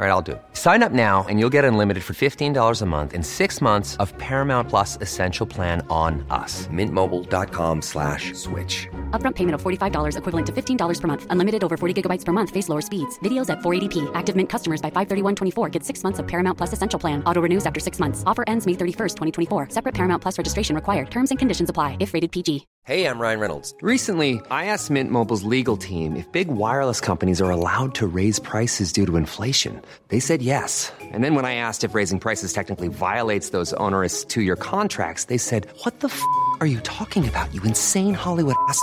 All right, I'll do it. Sign up now and you'll get unlimited for $15 a month in six months of Paramount Plus Essential Plan on us. Mintmobile.com slash switch. Upfront payment of $45 equivalent to $15 per month. Unlimited over 40 gigabytes per month. Face lower speeds. Videos at 480p. Active Mint customers by 531.24 get six months of Paramount Plus Essential Plan. Auto renews after six months. Offer ends May 31st, 2024. Separate Paramount Plus registration required. Terms and conditions apply if rated PG. Hey, I'm Ryan Reynolds. Recently, I asked Mint Mobile's legal team if big wireless companies are allowed to raise prices due to inflation. They said yes. And then when I asked if raising prices technically violates those onerous two-year contracts, they said, what the f*** are you talking about, you insane Hollywood ass?"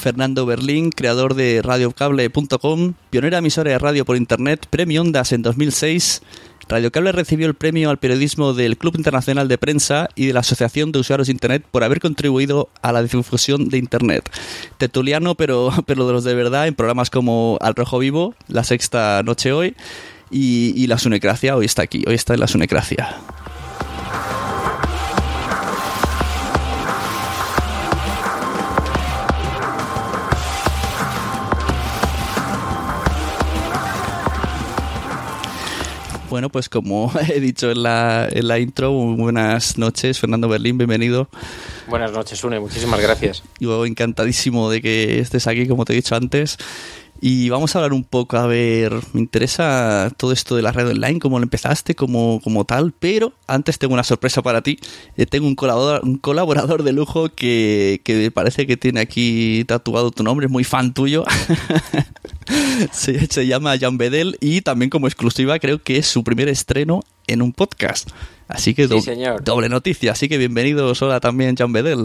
Fernando Berlín, creador de radiocable.com, pionera emisora de radio por internet, premio Ondas en 2006. Radiocable recibió el premio al periodismo del Club Internacional de Prensa y de la Asociación de Usuarios de Internet por haber contribuido a la difusión de Internet. Tertuliano, pero, pero de los de verdad, en programas como Al Rojo Vivo, La Sexta Noche Hoy y, y La Sunecracia. Hoy está aquí, hoy está en La Sunecracia. Bueno, pues como he dicho en la, en la intro, buenas noches, Fernando Berlín, bienvenido. Buenas noches, Une, muchísimas gracias. Yo encantadísimo de que estés aquí, como te he dicho antes. Y vamos a hablar un poco, a ver, me interesa todo esto de la red online, cómo lo empezaste, como, tal, pero antes tengo una sorpresa para ti. Eh, tengo un colaborador, un colaborador de lujo que, que parece que tiene aquí tatuado tu nombre, es muy fan tuyo. se, se llama Jan Bedel y también como exclusiva creo que es su primer estreno en un podcast. Así que Sí, do- señor. doble noticia. Así que bienvenidos, hola también Jan Bedel.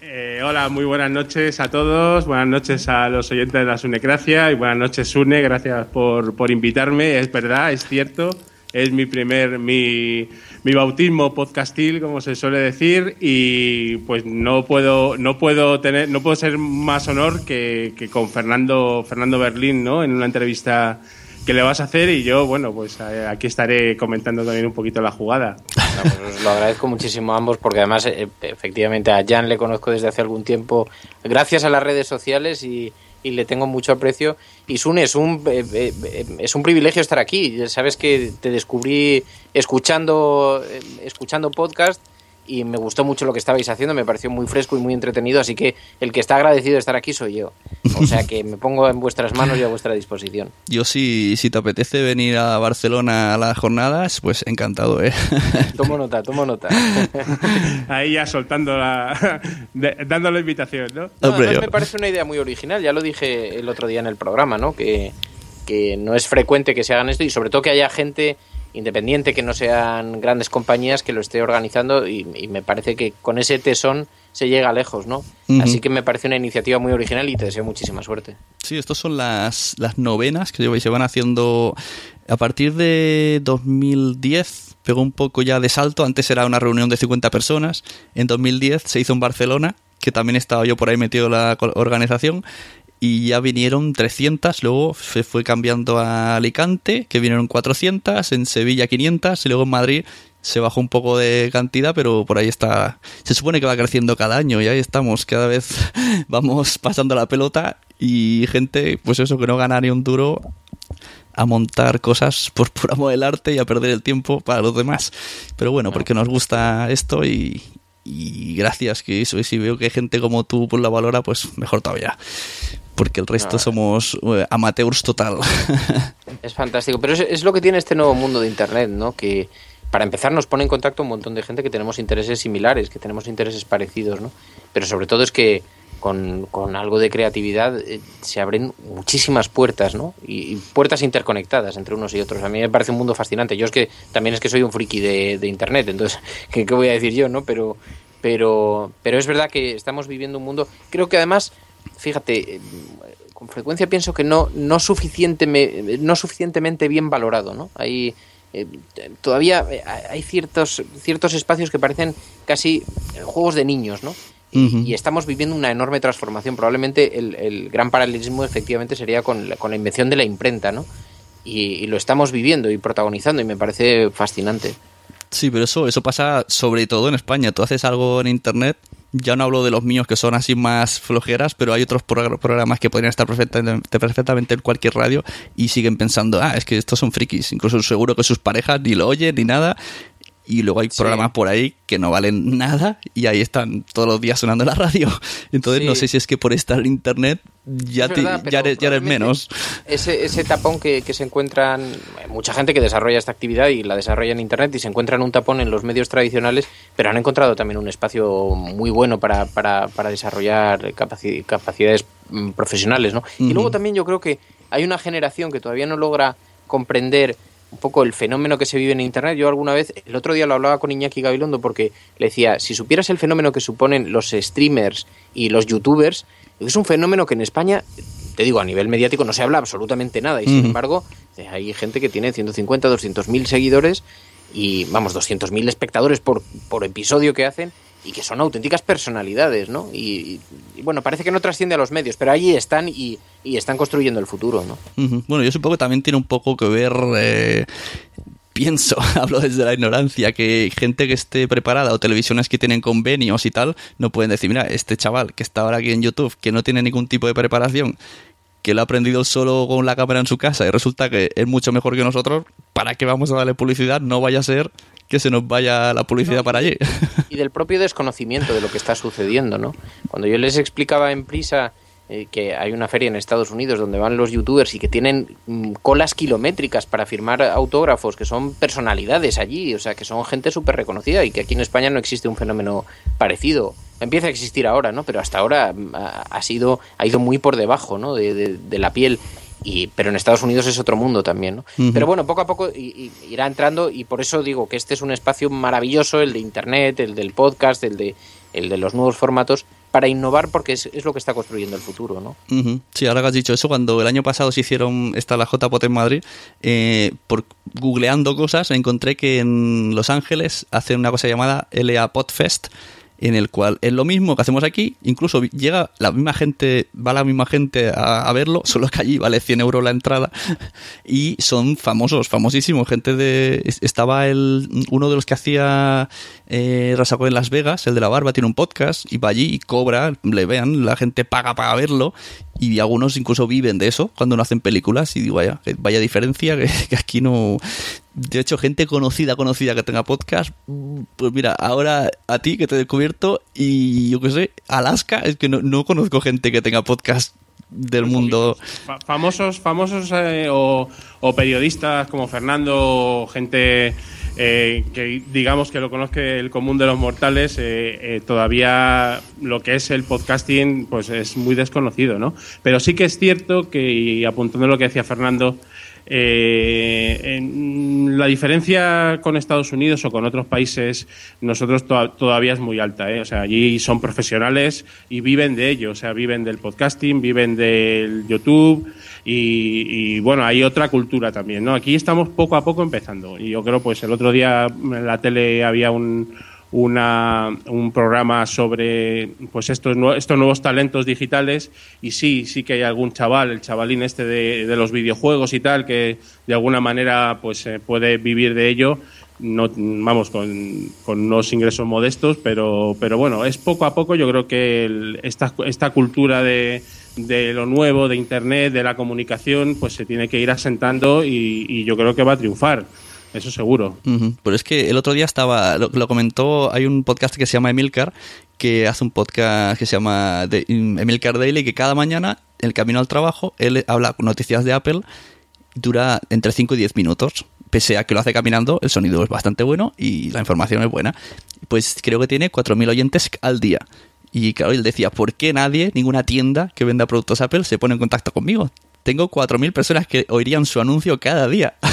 Eh, hola, muy buenas noches a todos, buenas noches a los oyentes de la Sunecracia y buenas noches Sune, gracias por, por invitarme, es verdad, es cierto, es mi primer, mi, mi bautismo podcastil, como se suele decir, y pues no puedo, no puedo tener, no puedo ser más honor que, que con Fernando, Fernando Berlín, ¿no? En una entrevista que le vas a hacer y yo, bueno, pues eh, aquí estaré comentando también un poquito la jugada. Pues lo agradezco muchísimo a ambos porque además eh, efectivamente a Jan le conozco desde hace algún tiempo gracias a las redes sociales y, y le tengo mucho aprecio. Y Sune, es un, eh, es un privilegio estar aquí. Sabes que te descubrí escuchando, escuchando podcast y me gustó mucho lo que estabais haciendo, me pareció muy fresco y muy entretenido, así que el que está agradecido de estar aquí soy yo. O sea que me pongo en vuestras manos y a vuestra disposición. Yo sí, si te apetece venir a Barcelona a las jornadas, pues encantado, ¿eh? Tomo nota, tomo nota. Ahí ya soltando la... dando la invitación, ¿no? no me parece una idea muy original, ya lo dije el otro día en el programa, ¿no? Que, que no es frecuente que se hagan esto y sobre todo que haya gente independiente, que no sean grandes compañías que lo esté organizando y, me parece que con ese tesón se llega lejos, ¿no? Así que me parece una iniciativa muy original y te deseo muchísima suerte. Sí, estas son las, las novenas que se van haciendo a partir de 2010, pegó un poco ya de salto, antes era una reunión de 50 personas, en 2010 se hizo en Barcelona, que también estaba yo por ahí metido en la organización, y ya vinieron 300, luego se fue cambiando a Alicante, que vinieron 400, en Sevilla 500 y luego en Madrid se bajó un poco de cantidad, pero por ahí está. Se supone que va creciendo cada año y ahí estamos, cada vez vamos pasando la pelota y gente, pues eso, que no gana ni un duro a montar cosas por pura amor del arte y a perder el tiempo para los demás. Pero bueno, porque nos gusta esto y, y gracias que eso, y si veo que hay gente como tú pues la valora, pues mejor todavía porque el resto somos eh, amateurs total. Es fantástico, pero es, lo que tiene este nuevo mundo de Internet, ¿no? Que para empezar nos pone en contacto un montón de gente que tenemos intereses similares, que tenemos intereses parecidos, ¿no? Pero sobre todo es que con, algo de creatividad eh, se abren muchísimas puertas, ¿no? Y, puertas interconectadas entre unos y otros. A mí me parece un mundo fascinante. Yo es que también es que soy un friki de, de Internet, entonces, ¿qué, ¿qué, voy a decir yo, no? Pero, pero, pero es verdad que estamos viviendo un mundo, creo que además fíjate, eh, con frecuencia pienso que no, no, no suficientemente bien valorado, ¿no? Hay, eh, todavía eh, hay ciertos, ciertos espacios que parecen casi juegos de niños, ¿no? Y, estamos viviendo una enorme transformación. Probablemente el, gran paralelismo efectivamente sería con la, con la invención de la imprenta, ¿no? Y, lo estamos viviendo y protagonizando y me parece fascinante. Sí, pero eso, eso pasa sobre todo en España. Tú haces algo en Internet ya no hablo de los míos que son así más flojeras, pero hay otros programas que podrían estar perfectamente, perfectamente en cualquier radio y siguen pensando, ah, es que estos son frikis. Incluso seguro que sus parejas ni lo oyen ni nada y luego hay programas por ahí que no valen nada y ahí están todos los días sonando en la radio. Entonces no sé si es que por estar en internet ya, ya, eres, menos. Ese, ese tapón que, que, se encuentran, mucha gente que desarrolla esta actividad y la desarrolla en internet y se encuentran un tapón en los medios tradicionales, pero han encontrado también un espacio muy bueno para, para, para desarrollar capacidades mm, profesionales. ¿no? Y luego también yo creo que hay una generación que todavía no logra comprender un poco el fenómeno que se vive en Internet. Yo alguna vez, el otro día lo hablaba con Iñaki Gabilondo porque le decía, si supieras el fenómeno que suponen los streamers y los youtubers, es un fenómeno que en España, te digo, a nivel mediático no se habla absolutamente nada. Y sin embargo, hay gente que tiene 150, 200 mil seguidores y, vamos, 200 mil espectadores por, por episodio que hacen y que son auténticas personalidades, ¿no? Y, bueno, parece que no trasciende a los medios, pero allí están y, están construyendo el futuro, ¿no? Bueno, yo supongo que también tiene un poco que ver... Eh, pienso, hablo desde la ignorancia, que gente que esté preparada o televisiones que tienen convenios y tal, no pueden decir, mira, este chaval que está ahora aquí en YouTube, que no tiene ningún tipo de preparación, que lo ha aprendido solo con la cámara en su casa y resulta que es mucho mejor que nosotros, ¿para qué vamos a darle publicidad? No vaya a ser que se nos vaya la publicidad para allí. Y del propio desconocimiento de lo que está sucediendo, ¿no? Cuando yo les explicaba en prisa eh, que hay una feria en Estados Unidos donde van los youtubers y que tienen mm, colas kilométricas para firmar autógrafos, que son personalidades allí, o sea, que son gente súper reconocida y que aquí en España no existe un fenómeno parecido. Empieza a existir ahora, ¿no? Pero hasta ahora mm, ha, sido, ha ido muy por debajo, ¿no? de, de la piel pero en Estados Unidos es otro mundo también, ¿no? Pero bueno, poco a poco irá entrando y por eso digo que este es un espacio maravilloso, el de Internet, el del podcast, el de, el de los nuevos formatos, para innovar porque es, lo que está construyendo el futuro, ¿no? Sí, ahora que has dicho eso, cuando el año pasado se hicieron esta la JPOT en Madrid, eh, por googleando cosas encontré que en Los Ángeles hacen una cosa llamada LA Podfest, en el cual es lo mismo que hacemos aquí, incluso llega la misma gente, va la misma gente a, verlo, solo que allí vale 100 euros la entrada y son famosos, famosísimos, gente de... Estaba el, uno de los que hacía eh, Rasaco en Las Vegas, el de la barba, tiene un podcast y va allí y cobra, le vean, la gente paga para verlo. Y algunos incluso viven de eso cuando no hacen películas. Y digo, vaya, vaya diferencia que aquí no, de hecho, gente conocida, conocida que tenga podcast, pues mira, ahora a ti que te he descubierto y yo qué sé, Alaska, es que no, conozco gente que tenga podcast del mundo. Fa- famosos, famosos eh, o, o periodistas como Fernando, gente eh, que digamos que lo conozca el común de los mortales, eh, eh, todavía lo que es el podcasting pues es muy desconocido, ¿no? Pero sí que es cierto que, y apuntando lo que decía Fernando, la diferencia con Estados Unidos o con otros países, nosotros to- todavía es muy alta. O sea, allí son profesionales y viven de ello. O sea, viven del podcasting, viven del YouTube y, y, bueno, hay otra cultura también. ¿no? Aquí estamos poco a poco empezando. Y yo creo, pues el otro día en la tele había un, una, un programa sobre pues estos, estos nuevos talentos digitales y sí, sí que hay algún chaval, el chavalín este de, de los videojuegos y tal, que de alguna manera pues eh, puede vivir de ello, no, vamos, con, con unos ingresos modestos, pero, pero bueno, es poco a poco, yo creo que el- esta, esta cultura de, de lo nuevo, de Internet, de la comunicación, pues se tiene que ir asentando y, yo creo que va a triunfar, eso seguro. Pero es que el otro día estaba, lo, lo comentó, hay un podcast que se llama Emilcar, que hace un podcast que se llama de- Emilcar Daily, que cada mañana, en el camino al trabajo, él habla con noticias de Apple, dura entre 5 y 10 minutos. Pese a que lo hace caminando, el sonido es bastante bueno y la información es buena. Pues creo que tiene 4.000 oyentes al día. Y claro, él decía, ¿por qué nadie, ninguna tienda que venda productos Apple se pone en contacto conmigo? Tengo 4.000 personas que oirían su anuncio cada día.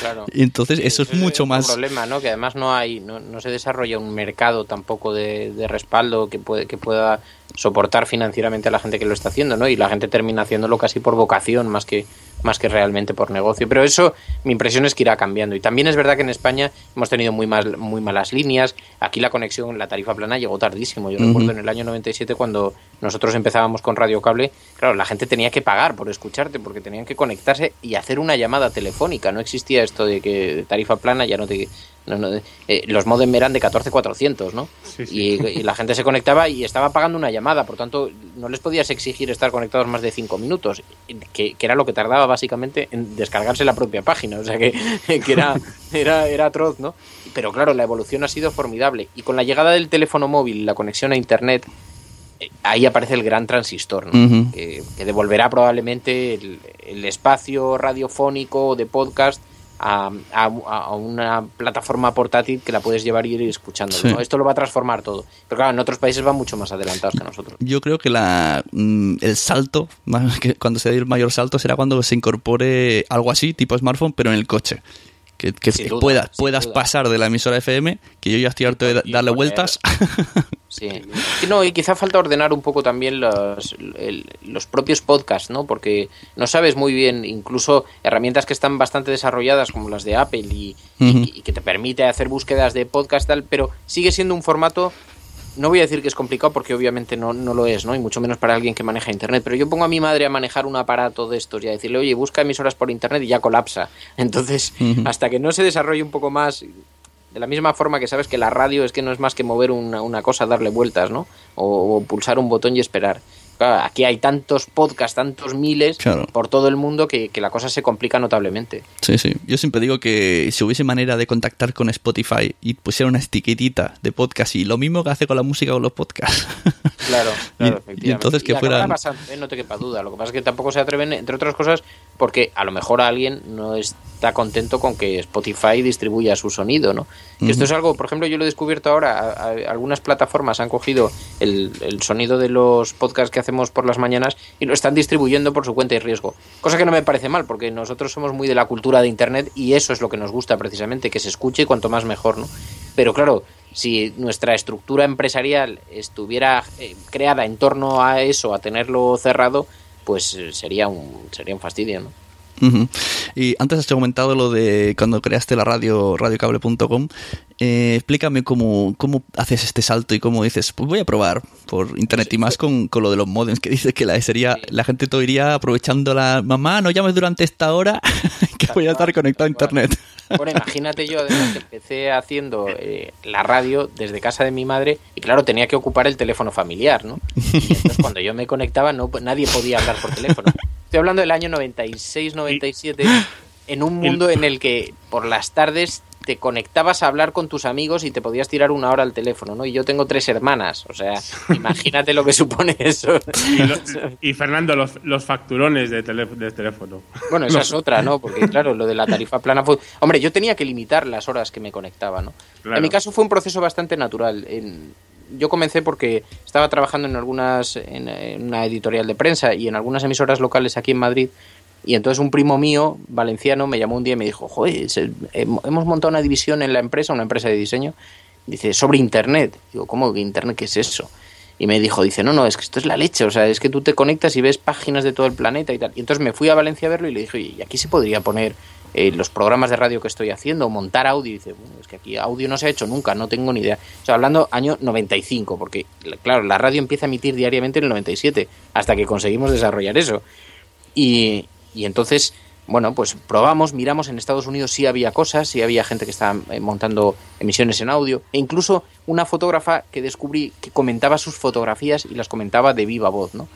Claro. Entonces eso es mucho un más... problema, ¿no? Que además no hay, no, no se desarrolla un mercado tampoco de, de respaldo que puede, que pueda soportar financieramente a la gente que lo está haciendo, ¿no? Y la gente termina haciéndolo casi por vocación más que más que realmente por negocio. Pero eso, mi impresión es que irá cambiando. Y también es verdad que en España hemos tenido muy mal, muy malas líneas. Aquí la conexión, la tarifa plana llegó tardísimo. Yo recuerdo en el año 97 cuando nosotros empezábamos con Radio Cable, claro, la gente tenía que pagar por escucharte porque tenían que conectarse y hacer una llamada telefónica. No existía esto de que tarifa plana ya no te... no, no, eh, los modem eran de 14400, ¿no? Sí, sí. Y, y la gente se conectaba y estaba pagando una llamada, por tanto, no les podías exigir estar conectados más de 5 minutos, que, que era lo que tardaba básicamente en descargarse la propia página, o sea que, que era, era, era atroz, ¿no? Pero claro, la evolución ha sido formidable y con la llegada del teléfono móvil, la conexión a Internet, eh, ahí aparece el gran transistor, ¿no? Que devolverá probablemente el, el espacio radiofónico de podcast a, a- a una plataforma portátil que la puedes llevar y ir escuchando. Sí. ¿no? Esto lo va a transformar todo. Pero claro, en otros países van mucho más adelantados que nosotros. Yo creo que la, mm, el salto, cuando se dé el mayor salto, será cuando se incorpore algo así, tipo smartphone, pero en el coche. Que, que Sin duda, puedas, puedas duda. pasar de la emisora FM, que yo ya estoy harto de darle vueltas. Sí. Y no, y quizá falta ordenar un poco también los, el- los propios podcasts, ¿no? Porque no sabes muy bien, incluso herramientas que están bastante desarrolladas, como las de Apple, y, y que te permite hacer búsquedas de podcast, tal, pero sigue siendo un formato. No voy a decir que es complicado porque obviamente no, no lo es, ¿no? Y mucho menos para alguien que maneja internet. Pero yo pongo a mi madre a manejar un aparato de estos y a decirle, oye, busca emisoras por internet y ya colapsa. Entonces, hasta que no se desarrolle un poco más, de la misma forma que sabes que la radio es que no es más que mover una, una cosa, darle vueltas, ¿no? O, o pulsar un botón y esperar. Claro, aquí hay tantos podcasts, tantos miles Claro. por todo el mundo que, que la cosa se complica notablemente. Sí, sí. Yo siempre digo que si hubiese manera de contactar con Spotify y pusiera una etiquetita de podcast y lo mismo que hace con la música con los podcasts. Claro, Y- claro, y efectivamente. entonces que acabará fueran- pasando, ¿eh? no te quepa duda. Lo que pasa es que tampoco se atreven, entre otras cosas, porque a lo mejor alguien no está contento con que Spotify distribuya su sonido, ¿no? Esto es algo, por ejemplo, yo lo he descubierto ahora. a- a- algunas plataformas han cogido el, el sonido de los podcasts que hacemos por las mañanas y lo están distribuyendo por su cuenta y riesgo. Cosa que no me parece mal, porque nosotros somos muy de la cultura de Internet y eso es lo que nos gusta precisamente, que se escuche y cuanto más mejor, ¿no? Pero claro, si nuestra estructura empresarial estuviera eh, creada en torno a eso, a tenerlo cerrado, pues eh, sería un, sería un fastidio, ¿no? Y antes has comentado lo de cuando creaste la radio, radiocable.com. Eh, explícame cómo, cómo haces este salto y cómo dices, pues voy a probar por internet y más con, con lo de los modems, que dices que la sería, la gente todo iría aprovechando la mamá, no llames durante esta hora, que voy a estar conectado a internet. Bueno, imagínate yo, además, que empecé haciendo eh, la radio desde casa de mi madre y claro, tenía que ocupar el teléfono familiar, ¿no? Y entonces cuando yo me conectaba, no, nadie podía hablar por teléfono. Estoy hablando del año 96, 97, en un mundo en el que por las tardes te conectabas a hablar con tus amigos y te podías tirar una hora al teléfono, ¿no? Y yo tengo tres hermanas, o sea, imagínate lo que supone eso. Y, lo- y, Fernando, los, los facturones de, tele- de teléfono. Bueno, esa es otra, ¿no? Porque claro, lo de la tarifa plana fue... Hombre, yo tenía que limitar las horas que me conectaba, ¿no? Claro. En mi caso fue un proceso bastante natural. En- Yo comencé porque estaba trabajando en algunas, en, una editorial de prensa y en algunas emisoras locales aquí en Madrid. Y entonces un primo mío, valenciano, me llamó un día y me dijo, joder, hemos montado una división en la empresa, una empresa de diseño, dice, sobre Internet. Digo, ¿cómo Internet? ¿Qué es eso? Y me dijo, dice, no, no, es que esto es la leche, o sea, es que tú te conectas y ves páginas de todo el planeta y tal. Y entonces me fui a Valencia a verlo y le dije, oye, ¿y aquí se podría poner eh, los programas de radio que estoy haciendo, montar audio? Y dice, bueno, es que aquí audio no se ha hecho nunca, no tengo ni idea. O sea, hablando año 95, porque, claro, la radio empieza a emitir diariamente en el 97, hasta que conseguimos desarrollar eso. Y, y entonces, bueno, pues probamos, miramos, en Estados Unidos sí había cosas, sí había gente que estaba eh, montando emisiones en audio, e incluso una fotógrafa que descubrí que comentaba sus fotografías y las comentaba de viva voz, ¿no?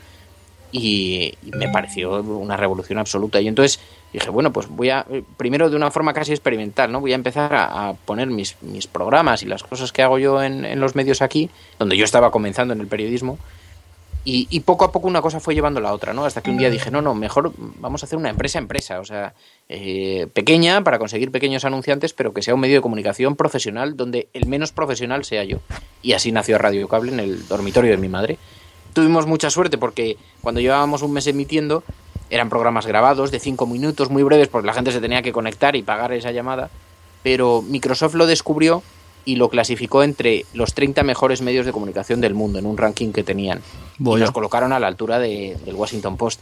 Y, me pareció una revolución absoluta. Y entonces dije, bueno, pues voy a, eh, primero de una forma casi experimental, ¿no? Voy a empezar a, poner mis, mis programas y las cosas que hago yo en los medios aquí, donde yo estaba comenzando en el periodismo, y, y poco a poco una cosa fue llevando la otra, ¿no? Hasta que un día dije, no, no, mejor vamos a hacer una empresa empresa, o sea, eh, pequeña para conseguir pequeños anunciantes, pero que sea un medio de comunicación profesional donde el menos profesional sea yo. Y así nació Radio Cable en el dormitorio de mi madre. Tuvimos mucha suerte porque cuando llevábamos un mes emitiendo eran programas grabados de cinco minutos, muy breves, porque la gente se tenía que conectar y pagar esa llamada, pero Microsoft lo descubrió y lo clasificó entre los 30 mejores medios de comunicación del mundo en un ranking que tenían. Y nos colocaron a la altura de- del Washington Post.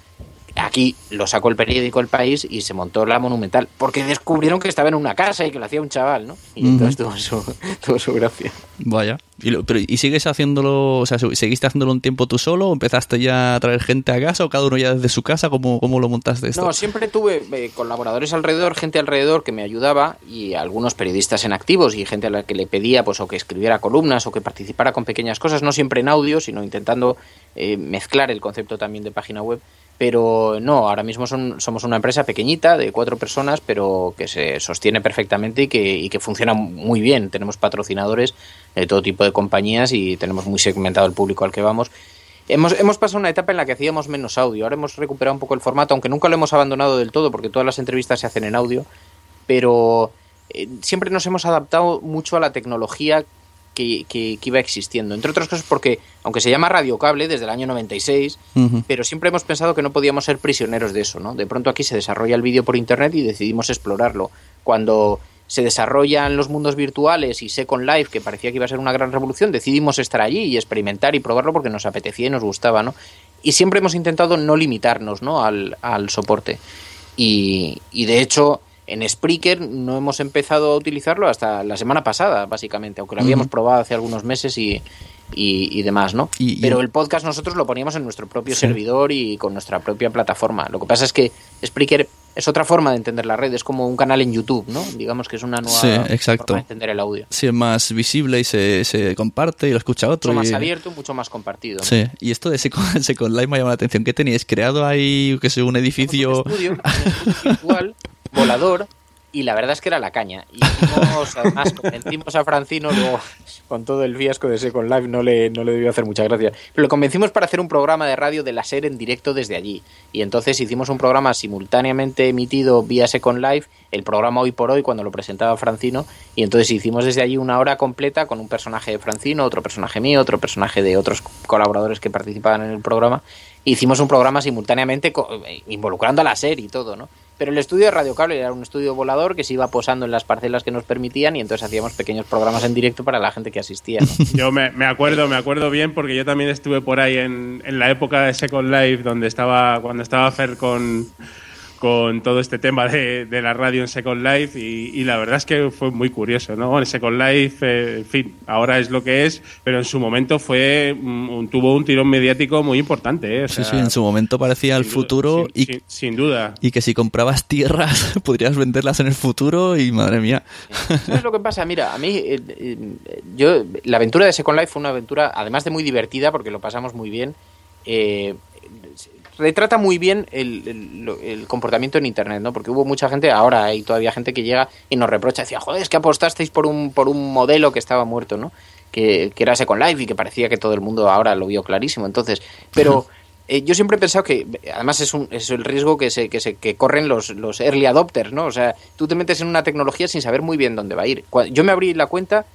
Aquí lo sacó el periódico El País y se montó la Monumental, porque descubrieron que estaba en una casa y que lo hacía un chaval, ¿no? Y entonces tuvo su, tuvo su gracia. Vaya. ¿Y, pero, ¿Y sigues haciéndolo, o sea, seguiste haciéndolo un tiempo tú solo o empezaste ya a traer gente a casa o cada uno ya desde su casa? ¿Cómo, cómo lo montaste esto? No, siempre tuve eh, colaboradores alrededor, gente alrededor que me ayudaba y algunos periodistas en activos y gente a la que le pedía pues o que escribiera columnas o que participara con pequeñas cosas, no siempre en audio, sino intentando eh, mezclar el concepto también de página web. Pero no, ahora mismo son- somos una empresa pequeñita de cuatro personas, pero que se sostiene perfectamente y que, y que funciona muy bien. Tenemos patrocinadores de todo tipo de compañías y tenemos muy segmentado el público al que vamos. Hemos, hemos pasado una etapa en la que hacíamos menos audio. Ahora hemos recuperado un poco el formato, aunque nunca lo hemos abandonado del todo, porque todas las entrevistas se hacen en audio. Pero eh, siempre nos hemos adaptado mucho a la tecnología que, que- que iba existiendo. Entre otras cosas porque, aunque se llama radiocable desde el año 96, Ujú. pero siempre hemos pensado que no podíamos ser prisioneros de eso, ¿no? De pronto aquí se desarrolla el vídeo por internet y decidimos explorarlo. Cuando se desarrollan los mundos virtuales y Second Life, que parecía que iba a ser una gran revolución, decidimos estar allí y experimentar y probarlo porque nos apetecía y nos gustaba, ¿no? Y siempre hemos intentado no limitarnos, ¿no? Al, al soporte. Y, y de hecho, en Spreaker no hemos empezado a utilizarlo hasta la semana pasada, básicamente, aunque lo habíamos probado hace algunos meses y, y, y demás, ¿no? Y- Pero el podcast nosotros lo poníamos en nuestro propio Sí. servidor y con nuestra propia plataforma. Lo que pasa es que Spreaker es otra forma de entender la red, es como un canal en YouTube, ¿no? Digamos que es una nueva Sí, exacto. forma de entender el audio. Sí, es más visible y se, se comparte y lo escucha otro. Mucho más y- abierto, mucho más compartido. ¿no? Sí, y esto de Second, Second Life me ha llamado la atención. ¿Qué teníais? ¿Creado ahí, que sé, un edificio? Un estudio, un estudio virtual, volador, y la verdad es que era la caña. Y además, convencimos a Francino, luego, con todo el fiasco de Second Life, no le, no le debió hacer mucha gracia. Pero lo convencimos para hacer un programa de radio de la SER en directo desde allí. Y entonces hicimos un programa simultáneamente emitido vía Second Life, el programa Hoy por Hoy, cuando lo presentaba Francino. Y entonces hicimos desde allí una hora completa con un personaje de Francino, otro personaje mío, otro personaje de otros colaboradores que participaban en el programa. Hicimos un programa simultáneamente involucrando a la SER y todo, ¿no? Pero el estudio de Radio Cable era un estudio volador que se iba posando en las parcelas que nos permitían y entonces hacíamos pequeños programas en directo para la gente que asistía. Yo me, me acuerdo, me acuerdo bien porque yo también estuve por ahí en, en la época de Second Life, donde estaba, cuando estaba Fer con, con todo este tema de, de la radio en Second Life y, y la verdad es que fue muy curioso, ¿no? En Second Life, eh, en fin, ahora es lo que es, pero en su momento fue mm, un- tuvo un tirón mediático muy importante, ¿eh? O Sí, sea, sí, en su momento parecía el duda, futuro sin- y, sin- sin duda. y que si comprabas tierras podrías venderlas en el futuro y madre mía. ¿Sabes lo que pasa? Mira, a mí, eh, eh, yo, la aventura de Second Life fue una aventura, además de muy divertida, porque lo pasamos muy bien, eh, retrata muy bien el, el- el comportamiento en Internet, ¿no? Porque hubo mucha gente, ahora hay todavía gente que llega y nos reprocha, decía, joder, es que apostasteis por un, por un modelo que estaba muerto, ¿no? Que, que era Second Life y que parecía que todo el mundo ahora lo vio clarísimo. Entonces, pero eh, yo siempre he pensado que, además es, un, es el riesgo que se, que se que corren los, los early adopters, ¿no? O sea, tú te metes en una tecnología sin saber muy bien dónde va a ir. Yo me abrí la cuenta,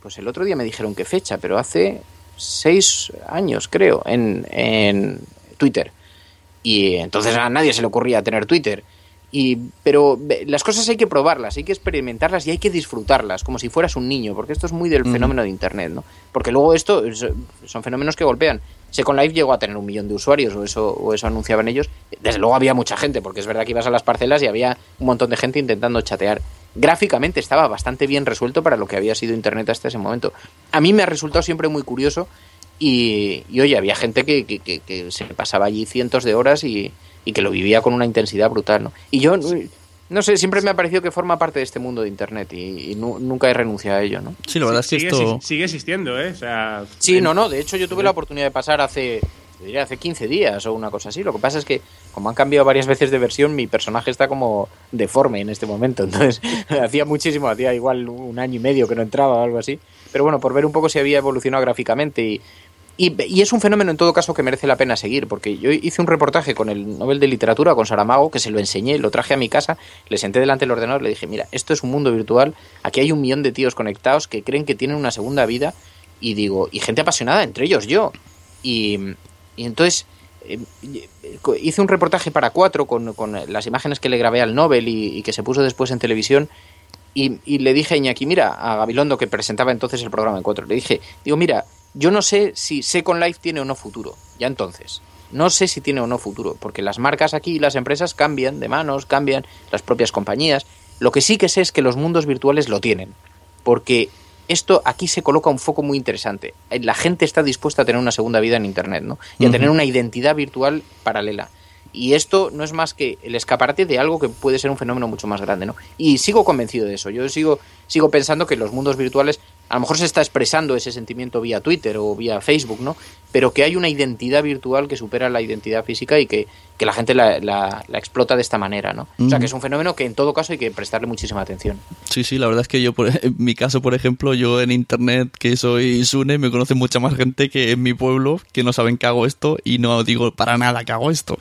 pues el otro día me dijeron qué fecha, pero hace seis años, creo, en, en Twitter. Y entonces a nadie se le ocurría tener Twitter. Y, pero las cosas hay que probarlas, hay que experimentarlas y hay que disfrutarlas, como si fueras un niño, porque esto es muy del fenómeno de Internet, ¿no? Porque luego esto es- son fenómenos que golpean. Second Life llegó a tener un millón de usuarios, o eso, o eso anunciaban ellos. Desde luego había mucha gente, porque es verdad que ibas a las parcelas y había un montón de gente intentando chatear. Gráficamente estaba bastante bien resuelto para lo que había sido Internet hasta ese momento. A mí me ha resultado siempre muy curioso y, y, oye, había gente que, que- que- que se pasaba allí cientos de horas y, y que lo vivía con una intensidad brutal, ¿no? Y yo, no sé, siempre me ha parecido que forma parte de este mundo de Internet y, y nu- nunca he renunciado a ello, ¿no? Sí, la verdad es que sigue, esto... sigue existiendo, ¿eh? O sea, Sí, en- no, no, de hecho yo tuve la oportunidad de pasar hace, diría, hace 15 días o una cosa así. Lo que pasa es que, como han cambiado varias veces de versión, mi personaje está como deforme en este momento. Entonces, hacía muchísimo, hacía igual un año y medio que no entraba o algo así. Pero bueno, por ver un poco si había evolucionado gráficamente y, y, y es un fenómeno en todo caso que merece la pena seguir, porque yo hice un reportaje con el Nobel de Literatura, con Saramago, que se lo enseñé, lo traje a mi casa, le senté delante del ordenador, le dije, mira, esto es un mundo virtual, aquí hay un millón de tíos conectados que creen que tienen una segunda vida, y digo, y gente apasionada, entre ellos yo. Y, y entonces eh, hice un reportaje para cuatro con, con las imágenes que le grabé al Nobel y, que se puso después en televisión. Y, le dije a Iñaki, mira, a Gabilondo, que presentaba entonces el programa en cuatro, le dije, digo, mira, yo no sé si Second Life tiene o no futuro, ya entonces. No sé si tiene o no futuro, porque las marcas aquí las empresas cambian de manos, cambian las propias compañías. Lo que sí que sé es que los mundos virtuales lo tienen, porque esto aquí se coloca un foco muy interesante. La gente está dispuesta a tener una segunda vida en Internet, ¿no? Y a tener una identidad virtual paralela. Y esto no es más que el escaparate de algo que puede ser un fenómeno mucho más grande, ¿no? Y sigo convencido de eso. Yo sigo, sigo pensando que los mundos virtuales, a lo mejor se está expresando ese sentimiento vía Twitter o vía Facebook, ¿no? Pero que hay una identidad virtual que supera la identidad física y que, que la gente la, la- la explota de esta manera, ¿no? O sea, que es un fenómeno que en todo caso hay que prestarle muchísima atención. Sí, sí, la verdad es que yo, por, en mi caso, por ejemplo, yo en internet, que soy Sune, me conoce mucha más gente que en mi pueblo, que no saben que hago esto y no digo para nada que hago esto.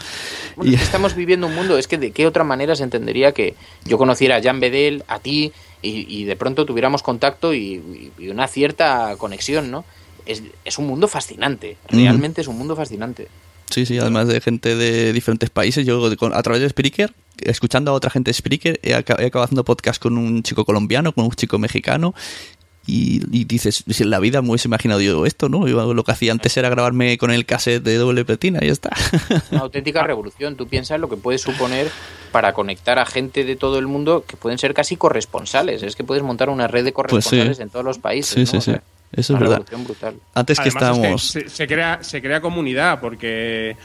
Bueno, Y- estamos viviendo un mundo, es que de qué otra manera se entendería que yo conociera a Jan Bedel, a ti, y, y de pronto tuviéramos contacto y, y una cierta conexión, ¿no? Es, es un mundo fascinante, realmente es un mundo fascinante. Sí, sí, además de gente de diferentes países. Yo a través de Spreaker, escuchando a otra gente de Spreaker, he acabado haciendo podcast con un chico colombiano, con un chico mexicano. Y, y dices, si en la vida me hubiese imaginado yo esto, ¿no? Yo lo que hacía antes era grabarme con el cassette de doble platina y ya está. Una auténtica revolución. Tú piensas lo que puede suponer para conectar a gente de todo el mundo que pueden ser casi corresponsales. Es que puedes montar una red de corresponsales Pues sí. en todos los países. Sí, ¿no? sí, O sí. Eso es una verdad. revolución brutal. Antes que Además, es estábamos... se, se crea, se crea comunidad porque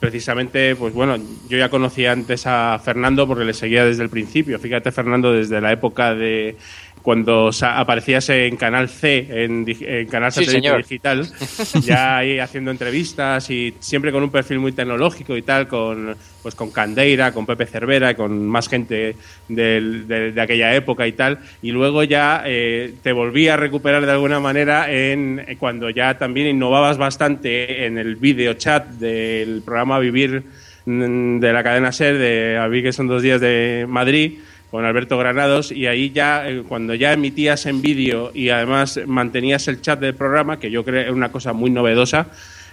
precisamente, pues bueno, yo ya conocía antes a Fernando porque le seguía desde el principio. Fíjate, Fernando, desde la época de cuando aparecías en Canal C, en, Canal Sí, Satélite. Digital, ya ahí haciendo entrevistas y siempre con un perfil muy tecnológico y tal, con pues con Candeira, con Pepe Cervera y con más gente de, de aquella época y tal. Y luego ya eh, te volví a recuperar de alguna manera en eh, cuando ya también innovabas bastante en el video chat del programa Vivir mm, de la cadena SER de a que son dos días de Madrid con Alberto Granados y ahí ya eh, cuando ya emitías en vídeo y además mantenías el chat del programa que yo creo es una cosa muy novedosa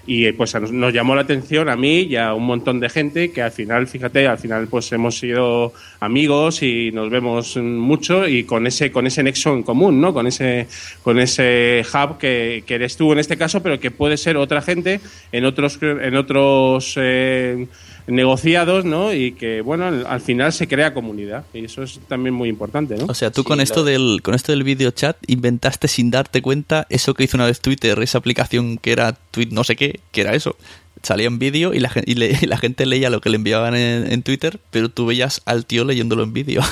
y eh, pues nos, nos llamó la atención a mí y a un montón de gente que al final fíjate al final pues hemos sido amigos y nos vemos mucho y con ese con ese nexo en común no con ese con ese hub que, que eres tú en este caso pero que puede ser otra gente en otros en otros eh, negociados, ¿no? Y que, bueno, al, al final se crea comunidad. Y eso es también muy importante, ¿no? O sea, tú Sí, con esto del con esto del video chat inventaste sin darte cuenta eso que hizo una vez Twitter, esa aplicación que era tweet no sé qué, que era eso. Salía en vídeo y la, y, y la gente leía lo que le enviaban en, Twitter, pero tú veías al tío leyéndolo en vídeo.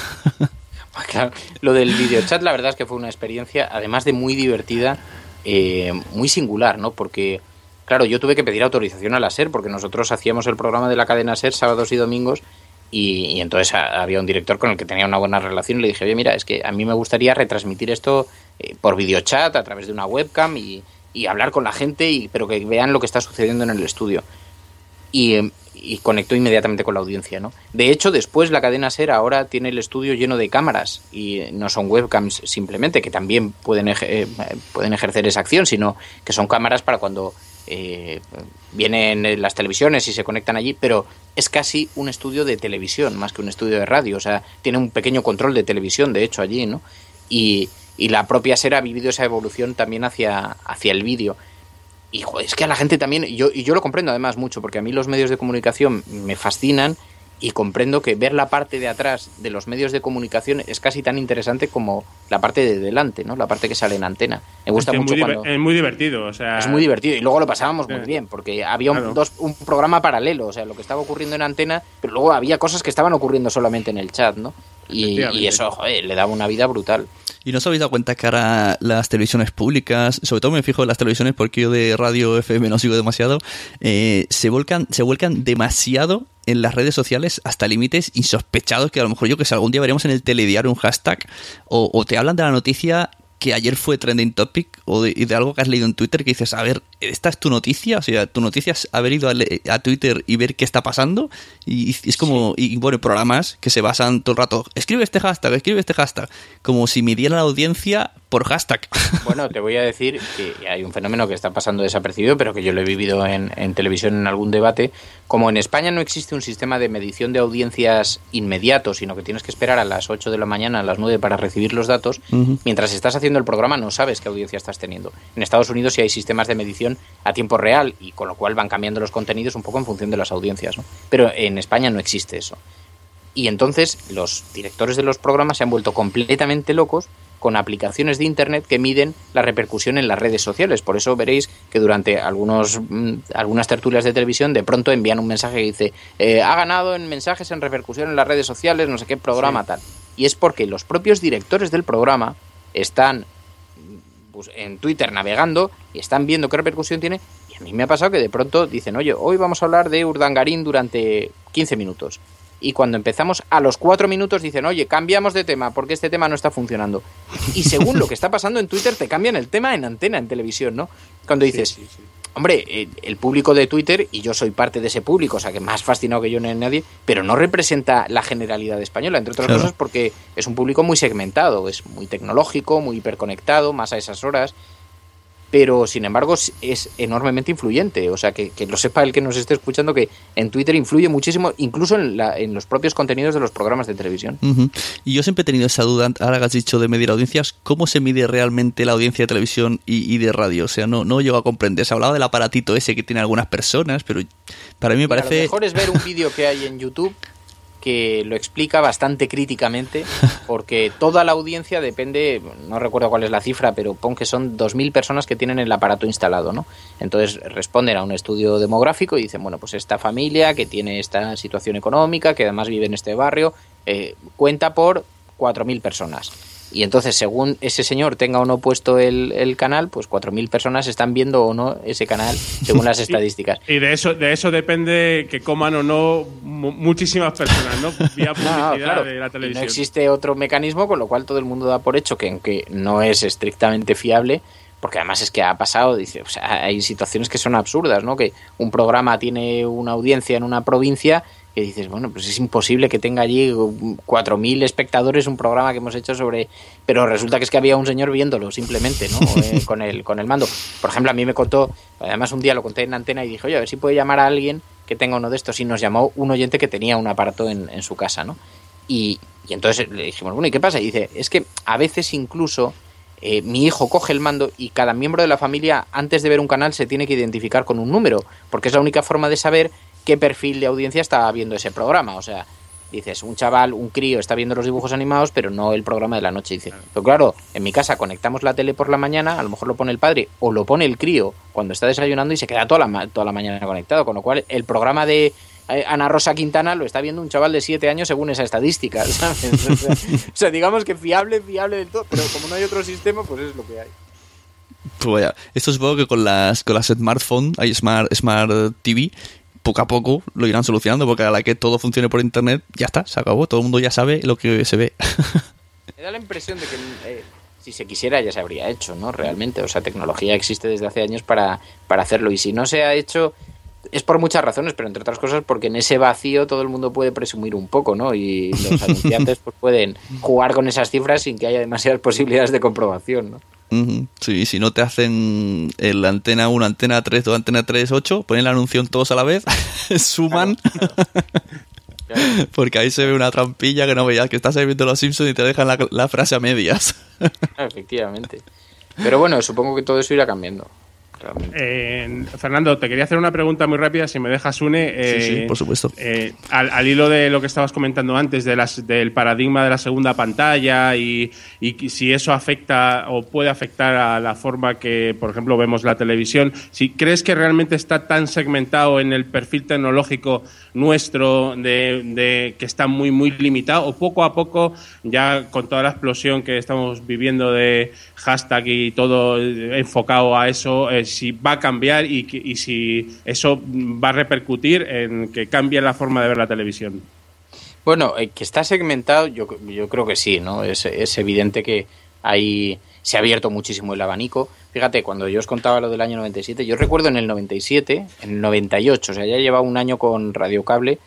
Claro, lo del videochat, la verdad es que fue una experiencia, además de muy divertida, eh, muy singular, ¿no? Porque, claro, yo tuve que pedir autorización a la SER porque nosotros hacíamos el programa de la cadena SER sábados y domingos y, entonces había un director con el que tenía una buena relación y le dije, oye, mira, es que a mí me gustaría retransmitir esto eh, por videochat a través de una webcam y, hablar con la gente, y, pero que vean lo que está sucediendo en el estudio. Y, em, y conectó inmediatamente con la audiencia, ¿no? De hecho, después la cadena SER ahora tiene el estudio lleno de cámaras y no son webcams simplemente, que también pueden, eh, pueden ejercer esa acción, sino que son cámaras para cuando eh, vienen las televisiones y se conectan allí, pero es casi un estudio de televisión más que un estudio de radio, o sea, tiene un pequeño control de televisión, de hecho, allí, ¿no? Y, y la propia SER ha vivido esa evolución también hacia, hacia el vídeo. Y es que a la gente también, yo, y yo lo comprendo además mucho, porque a mí los medios de comunicación me fascinan y comprendo que ver la parte de atrás de los medios de comunicación es casi tan interesante como la parte de delante, ¿no? La parte que sale en antena. Me gusta mucho es muy cuando... Es muy divertido, o sea... Es muy divertido y luego lo pasábamos muy bien porque había un, dos, un programa paralelo, o sea, lo que estaba ocurriendo en antena, pero luego había cosas que estaban ocurriendo solamente en el chat, ¿no? Y, y eso, joder, le daba una vida brutal. ¿Y no os habéis dado cuenta que ahora las televisiones públicas, sobre todo me fijo en las televisiones porque yo de radio FM no sigo demasiado, eh, se, volcan, se vuelcan demasiado en las redes sociales hasta límites insospechados que a lo mejor yo que sé, algún día veremos en el telediario un hashtag o, o te hablan de la noticia que ayer fue trending topic o de, de, algo que has leído en Twitter que dices, a ver, ¿esta es tu noticia? O sea, tu noticia es haber ido a, Twitter y ver qué está pasando. Y, es como, y bueno, programas que se basan todo el rato, escribe este hashtag, escribe este hashtag, como si midieran la audiencia por hashtag. Bueno, te voy a decir que hay un fenómeno que está pasando desapercibido, pero que yo lo he vivido en, en, televisión en algún debate. Como en España no existe un sistema de medición de audiencias inmediato, sino que tienes que esperar a las 8 de la mañana, a las 9 para recibir los datos, uh -huh. mientras estás haciendo el programa no sabes qué audiencia estás teniendo. En Estados Unidos sí hay sistemas de medición a tiempo real y con lo cual van cambiando los contenidos un poco en función de las audiencias. ¿no? Pero en España no existe eso. Y entonces los directores de los programas se han vuelto completamente locos con aplicaciones de Internet que miden la repercusión en las redes sociales. Por eso veréis que durante algunos, mm, algunas tertulias de televisión de pronto envían un mensaje que dice eh, ha ganado en mensajes en repercusión en las redes sociales, no sé qué programa sí. tal. Y es porque los propios directores del programa están pues, en Twitter navegando y están viendo qué repercusión tiene. Y a mí me ha pasado que de pronto dicen, oye, hoy vamos a hablar de Urdangarín durante 15 minutos y cuando empezamos a los cuatro minutos dicen, oye, cambiamos de tema porque este tema no está funcionando. Y según lo que está pasando en Twitter, te cambian el tema en antena, en televisión, ¿no? Cuando dices, sí, sí, sí. Hombre, eh, el público de Twitter, y yo soy parte de ese público, o sea, que más fascinado que yo no hay nadie, pero no representa la generalidad española, entre otras claro. cosas porque es un público muy segmentado, es muy tecnológico, muy hiperconectado, más a esas horas pero sin embargo es enormemente influyente. O sea, que, que, lo sepa el que nos esté escuchando, que en Twitter influye muchísimo, incluso en, la, en los propios contenidos de los programas de televisión. Uh -huh. Y yo siempre he tenido esa duda, ahora que has dicho de medir audiencias, ¿cómo se mide realmente la audiencia de televisión y, y de radio? O sea, no, no llego a comprender. Se ha hablado del aparatito ese que tiene algunas personas, pero para mí me Mira, parece... Lo mejor es ver un vídeo que hay en YouTube que lo explica bastante críticamente, porque toda la audiencia depende, no recuerdo cuál es la cifra, pero pon que son 2.000 personas que tienen el aparato instalado, ¿no? Entonces responden a un estudio demográfico y dicen, bueno, pues esta familia que tiene esta situación económica, que además vive en este barrio, eh, cuenta por 4.000 personas. Y entonces, según ese señor tenga o no puesto el, el canal, pues 4.000 personas están viendo o no ese canal, según las estadísticas. y, y, de eso de eso depende que coman o no muchísimas personas, ¿no? Vía publicidad no, claro. de la televisión. Y no existe otro mecanismo, con lo cual todo el mundo da por hecho que aunque no es estrictamente fiable, porque además es que ha pasado, dice, o sea, hay situaciones que son absurdas, ¿no? Que un programa tiene una audiencia en una provincia que dices, bueno, pues es imposible que tenga allí 4.000 espectadores un programa que hemos hecho sobre... Pero resulta que es que había un señor viéndolo simplemente, ¿no? eh, con, el, con el mando. Por ejemplo, a mí me contó, además un día lo conté en antena y dije, oye, a ver si puede llamar a alguien que tenga uno de estos. Y nos llamó un oyente que tenía un aparato en, en su casa, ¿no? Y, y, entonces le dijimos, bueno, ¿y qué pasa? Y dice, es que a veces incluso... Eh, mi hijo coge el mando y cada miembro de la familia antes de ver un canal se tiene que identificar con un número, porque es la única forma de saber qué perfil de audiencia está viendo ese programa. O sea, dices, un chaval, un crío está viendo los dibujos animados, pero no el programa de la noche. Dice, pero claro, en mi casa conectamos la tele por la mañana, a lo mejor lo pone el padre o lo pone el crío cuando está desayunando y se queda toda la, toda la mañana conectado. Con lo cual, el programa de Ana Rosa Quintana lo está viendo un chaval de 7 años según esa estadística, ¿sabes? O sea, o sea, digamos que fiable, fiable del todo, pero como no hay otro sistema, pues es lo que hay. Pues vaya, esto supongo que con las, con las smartphones, hay smart, smart TV, poco a poco lo irán solucionando, porque a la que todo funcione por internet, ya está, se acabó, todo el mundo ya sabe lo que se ve. Me da la impresión de que eh, si se quisiera ya se habría hecho, ¿no? Realmente, o sea, tecnología existe desde hace años para, para hacerlo y si no se ha hecho es por muchas razones, pero entre otras cosas porque en ese vacío todo el mundo puede presumir un poco, ¿no? Y los anunciantes pues pueden jugar con esas cifras sin que haya demasiadas posibilidades de comprobación, ¿no? Sí, si no te hacen el antena 1, antena 3, 2, antena 3, 8, ponen la anunción todos a la vez, suman, porque ahí se ve una trampilla que no veías, que estás ahí viendo los Simpsons y te dejan la, la frase a medias. Claro, efectivamente. Pero bueno, supongo que todo eso irá cambiando. Eh, Fernando, te quería hacer una pregunta muy rápida, si me dejas, Une. Sí, sí, eh, por supuesto. eh, al, al hilo de lo que estabas comentando antes, de las, del paradigma de la segunda pantalla y, y si eso afecta o puede afectar a la forma que, por ejemplo, vemos la televisión, si crees que realmente está tan segmentado en el perfil tecnológico nuestro de, de que está muy, muy limitado, o poco a poco, ya con toda la explosión que estamos viviendo de hashtag y todo enfocado a eso, si va a cambiar y, y si eso va a repercutir en que cambie la forma de ver la televisión. Bueno, eh, que está segmentado, yo, yo creo que sí, ¿no? Es, es evidente que ahí se ha abierto muchísimo el abanico. Fíjate, cuando yo os contaba lo del año 97, yo recuerdo en el 97, en el 98, o sea, ya llevaba un año con radiocable,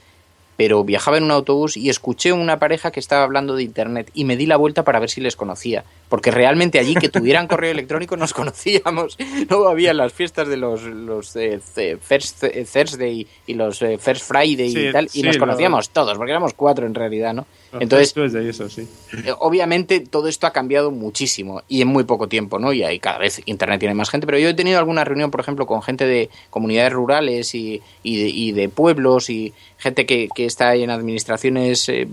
pero viajaba en un autobús y escuché una pareja que estaba hablando de internet y me di la vuelta para ver si les conocía, porque realmente allí que tuvieran correo electrónico nos conocíamos. No había las fiestas de los, los eh, First eh, Thursday y los eh, First Friday Sí, y tal, y sí, nos lo- conocíamos todos, porque éramos cuatro en realidad, ¿no? Entonces, Esto es de eso, sí. eh, obviamente todo esto ha cambiado muchísimo y en muy poco tiempo, ¿no? Y ahí cada vez Internet tiene más gente, pero yo he tenido alguna reunión, por ejemplo, con gente de comunidades rurales y, y, de, y de pueblos y gente que, que está en administraciones eh,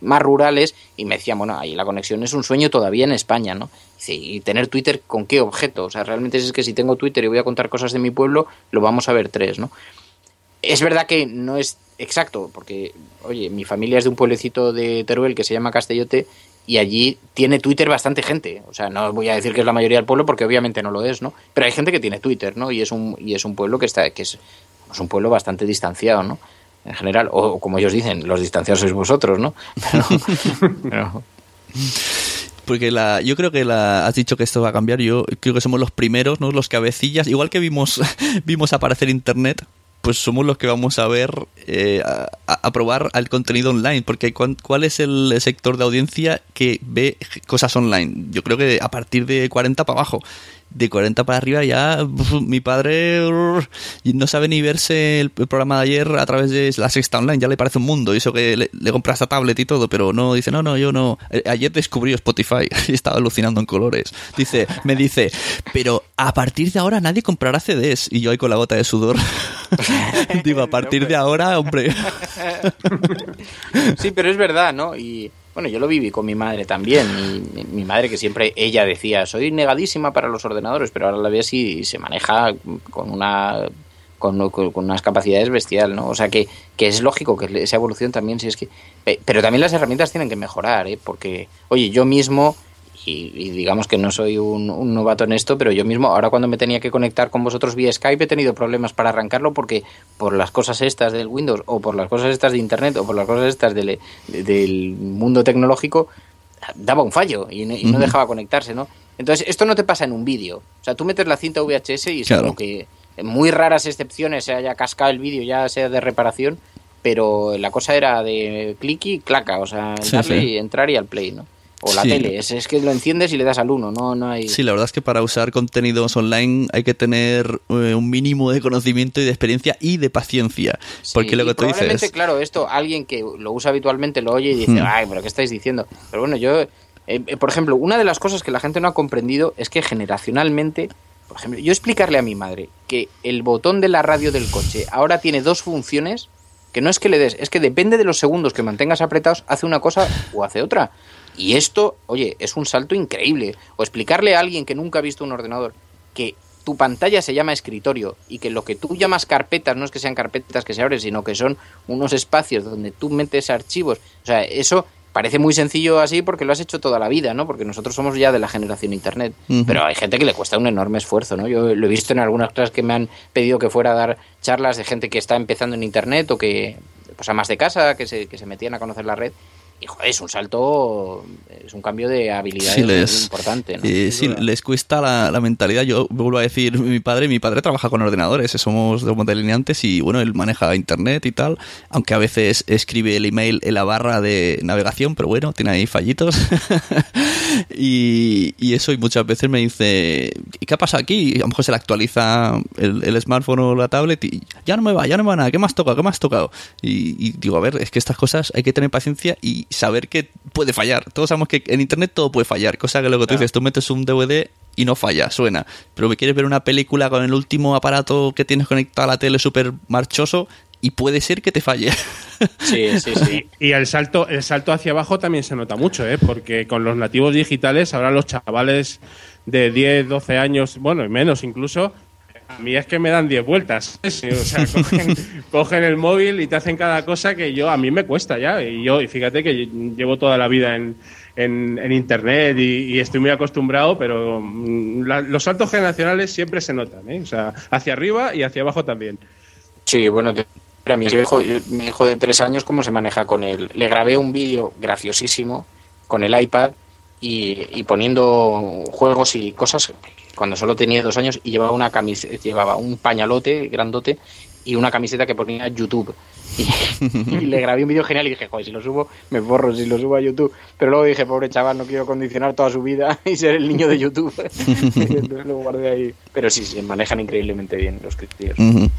más rurales y me decían, bueno, ahí la conexión es un sueño todavía en España, ¿no? ¿y tener Twitter con qué objeto? O sea, realmente es que si tengo Twitter y voy a contar cosas de mi pueblo, lo vamos a ver tres, ¿no? Es verdad que no es exacto, porque, oye, mi familia es de un pueblecito de Teruel que se llama Castellote y allí tiene Twitter bastante gente. O sea, no voy a decir que es la mayoría del pueblo porque obviamente no lo es, ¿no? Pero hay gente que tiene Twitter, ¿no? Y es un, y es un pueblo que está, que es, es un pueblo bastante distanciado, ¿no? En general, o como ellos dicen, los distanciados sois vosotros, ¿no? Pero, pero- Porque la, yo creo que la, has dicho que esto va a cambiar. Yo creo que somos los primeros, ¿no? Los cabecillas. Igual que vimos, vimos aparecer Internet, pues somos los que vamos a ver, eh, a, a probar al contenido online. Porque ¿cuál es el sector de audiencia que ve cosas online? Yo creo que a partir de 40 para abajo. De 40 para arriba ya mi padre no sabe ni verse el, programa de ayer a través de la sexta online, ya le parece un mundo. Y eso que le, le compra esta tablet y todo, pero no, dice, no, no, yo no. Eh, Ayer descubrí Spotify y estaba alucinando en colores. Dice, me dice, pero a partir de ahora nadie comprará CDs. Y yo ahí con la gota de sudor. Digo, a partir de ahora, hombre. Sí, pero es verdad, ¿no? Y bueno, yo lo viví con mi madre también. Mi, mi madre que siempre ella decía, soy negadísima para los ordenadores, pero ahora la ves y se maneja con una con, con- unas capacidades bestial, ¿no? O sea que, que es lógico que esa evolución también, si es que... Pero también las herramientas tienen que mejorar, ¿eh? Porque, oye, yo mismo, y, y digamos que no soy un, un novato en esto, pero yo mismo, ahora cuando me tenía que conectar con vosotros vía Skype, he tenido problemas para arrancarlo porque por las cosas estas del Windows, o por las cosas estas de Internet, o por las cosas estas del, del mundo tecnológico, daba un fallo y no, y no dejaba conectarse, ¿no? Entonces, esto no te pasa en un vídeo. O sea, tú metes la cinta VHS y Claro. salvo que en muy raras excepciones se haya cascado el vídeo, ya sea de reparación, pero la cosa era de clic y claca, o sea, Sí, darle sí. y entrar y al play, ¿no? O la Sí. tele, es, es que lo enciendes y le das al uno, no, no hay... Sí, la verdad es que para usar contenidos online hay que tener eh, un mínimo de conocimiento y de experiencia y de paciencia. Sí, porque lo que tú dices. claro, esto alguien que lo usa habitualmente lo oye y dice, Hmm. ay, pero ¿qué estáis diciendo? Pero bueno, yo, eh, eh, por ejemplo, una de las cosas que la gente no ha comprendido es que generacionalmente, por ejemplo, yo explicarle a mi madre que el botón de la radio del coche ahora tiene dos funciones, que no es que le des, es que depende de los segundos que mantengas apretados, hace una cosa o hace otra. Y esto, oye, es un salto increíble. O explicarle a alguien que nunca ha visto un ordenador que tu pantalla se llama escritorio y que lo que tú llamas carpetas no es que sean carpetas que se abren, sino que son unos espacios donde tú metes archivos. O sea, eso parece muy sencillo así porque lo has hecho toda la vida, ¿no? Porque nosotros somos ya de la generación Internet. Pero hay gente que le cuesta un enorme esfuerzo, ¿no? Yo lo he visto en algunas clases que me han pedido que fuera a dar charlas de gente que está empezando en Internet o que, pues a más de casa, que se, que se metían a conocer la red y joder, es un salto, es un cambio de habilidades Sí, les- importante. ¿no? Eh, sí, les cuesta la, la mentalidad. Yo vuelvo a decir, mi padre, mi padre trabaja con ordenadores, somos dos delineantes y bueno, él maneja internet y tal, aunque a veces escribe el email en la barra de navegación, pero bueno, tiene ahí fallitos. y, y eso, y muchas veces me dice, ¿y qué pasa aquí? Y a lo mejor se le actualiza el, el smartphone o la tablet y ya no me va, ya no me va nada, ¿qué me has tocado? ¿Qué has tocado? Y, y digo, a ver, es que estas cosas hay que tener paciencia y saber que puede fallar. Todos sabemos que en internet todo puede fallar, cosa que lo que tú dices, tú metes un DVD y no falla, suena. Pero me quieres ver una película con el último aparato que tienes conectado a la tele súper marchoso y puede ser que te falle. Sí, sí, sí. Y el salto, el salto hacia abajo también se nota mucho, ¿eh? porque con los nativos digitales, ahora los chavales de 10, 12 años, bueno, y menos incluso, a mí es que me dan 10 vueltas. Sí, O sea, cogen, cogen el móvil y te hacen cada cosa que yo a mí me cuesta ya. Y yo, y fíjate que llevo toda la vida en, en, en internet y, y estoy muy acostumbrado, pero mm, la- los saltos generacionales siempre se notan, ¿eh? O sea, hacia arriba y hacia abajo también. Sí, bueno, te- a mi hijo, mi hijo de tres años, ¿cómo se maneja con él? Le grabé un vídeo graciosísimo con el iPad y, y poniendo juegos y cosas cuando solo tenía dos años y llevaba una camiseta, llevaba un pañalote grandote y una camiseta que ponía YouTube. Y, le grabé un vídeo genial y dije, joder, si lo subo, me borro si lo subo a YouTube. Pero luego dije, pobre chaval, no quiero condicionar toda su vida y ser el niño de YouTube. Entonces lo guardé ahí. Pero sí, se manejan increíblemente bien los críos. Ujú.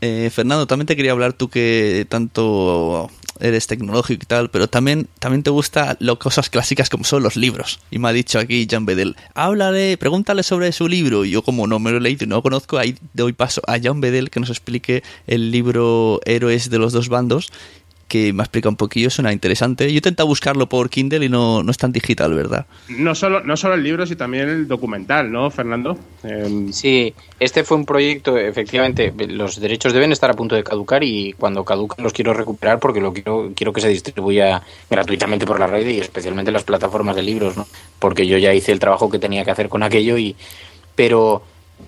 Eh, Fernando, también te quería hablar tú que tanto eres tecnológico y tal, pero también, también te gustan las cosas clásicas como son los libros. Y me ha dicho aquí Jan Bedel, háblale, pregúntale sobre su libro. Y yo como no me lo he leído y no lo conozco, ahí doy paso a Jan Bedel que nos explique el libro Héroes de los dos bandos, que me ha explicado un poquillo, suena interesante. Yo he intentado buscarlo por Kindle y no, no es tan digital, ¿verdad? No solo, no solo el libro, sino también el documental, ¿no, Fernando? Em, Sí, este fue un proyecto, efectivamente, los derechos deben estar a punto de caducar y cuando caducan los quiero recuperar porque lo quiero, quiero que se distribuya gratuitamente por la red y especialmente en las plataformas de libros, ¿no? Porque yo ya hice el trabajo que tenía que hacer con aquello y... Pero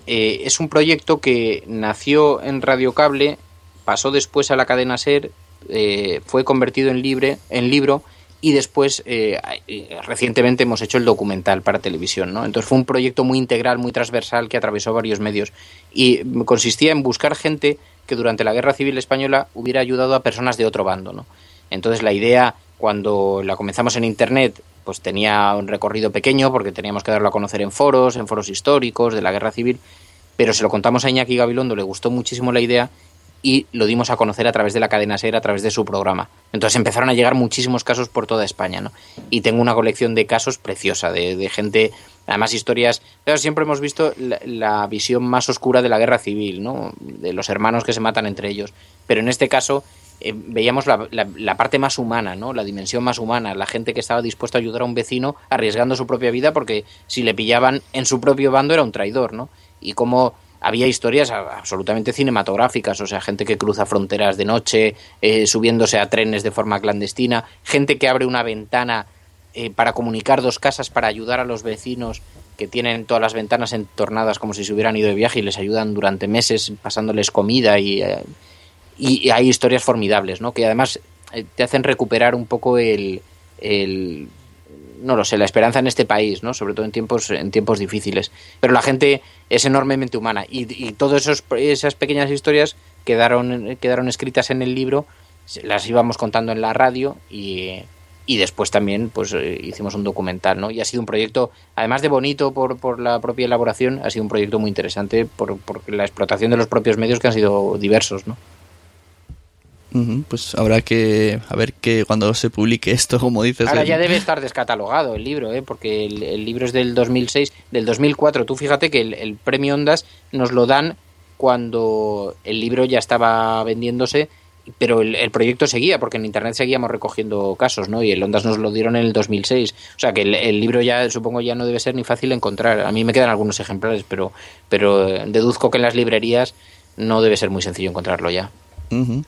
eh, es un proyecto que nació en Radio Cable, pasó después a la cadena SER, eh, fue convertido en, libre, en libro y después eh, eh, recientemente hemos hecho el documental para televisión, ¿no? Entonces fue un proyecto muy integral, muy transversal que atravesó varios medios y consistía en buscar gente que durante la Guerra Civil Española hubiera ayudado a personas de otro bando, ¿no? Entonces la idea cuando la comenzamos en internet pues tenía un recorrido pequeño porque teníamos que darlo a conocer en foros, en foros históricos de la Guerra Civil, pero se lo contamos a Iñaki Gabilondo, le gustó muchísimo la idea y lo dimos a conocer a través de la cadena SER, a través de su programa. Entonces empezaron a llegar muchísimos casos por toda España, ¿no? Y tengo una colección de casos preciosa, de, de gente, además historias, pero siempre hemos visto la, visión más oscura de la guerra civil, ¿no? De los hermanos que se matan entre ellos. Pero en este caso eh, veíamos la, la, la, parte más humana, ¿no? La dimensión más humana, la gente que estaba dispuesta a ayudar a un vecino arriesgando su propia vida porque si le pillaban en su propio bando era un traidor, ¿no? Y cómo había historias absolutamente cinematográficas, o sea, gente que cruza fronteras de noche, eh, subiéndose a trenes de forma clandestina, gente que abre una ventana eh, para comunicar dos casas para ayudar a los vecinos que tienen todas las ventanas entornadas como si se hubieran ido de viaje y les ayudan durante meses pasándoles comida y, eh, y, hay historias formidables, ¿no? Que además eh, te hacen recuperar un poco el, el no lo sé, la esperanza en este país, ¿no? Sobre todo en tiempos, en tiempos difíciles. Pero la gente es enormemente humana y, y todas esas pequeñas historias quedaron, quedaron escritas en el libro, las íbamos contando en la radio y, y después también pues hicimos un documental, ¿no? Y ha sido un proyecto, además de bonito por, por la propia elaboración, ha sido un proyecto muy interesante por, por la explotación de los propios medios que han sido diversos, ¿no? Pues habrá que a ver que cuando se publique esto, como dices. Ahora el... ya debe estar descatalogado el libro, ¿eh? porque el, el, libro es del 2006, del 2004. Tú fíjate que el, el, premio Ondas nos lo dan cuando el libro ya estaba vendiéndose, pero el, proyecto seguía, porque en internet seguíamos recogiendo casos, ¿no? Y el Ondas nos lo dieron en el 2006. O sea que el, libro ya, supongo, ya no debe ser ni fácil de encontrar. A mí me quedan algunos ejemplares, pero, pero deduzco que en las librerías no debe ser muy sencillo encontrarlo ya. Uh -huh.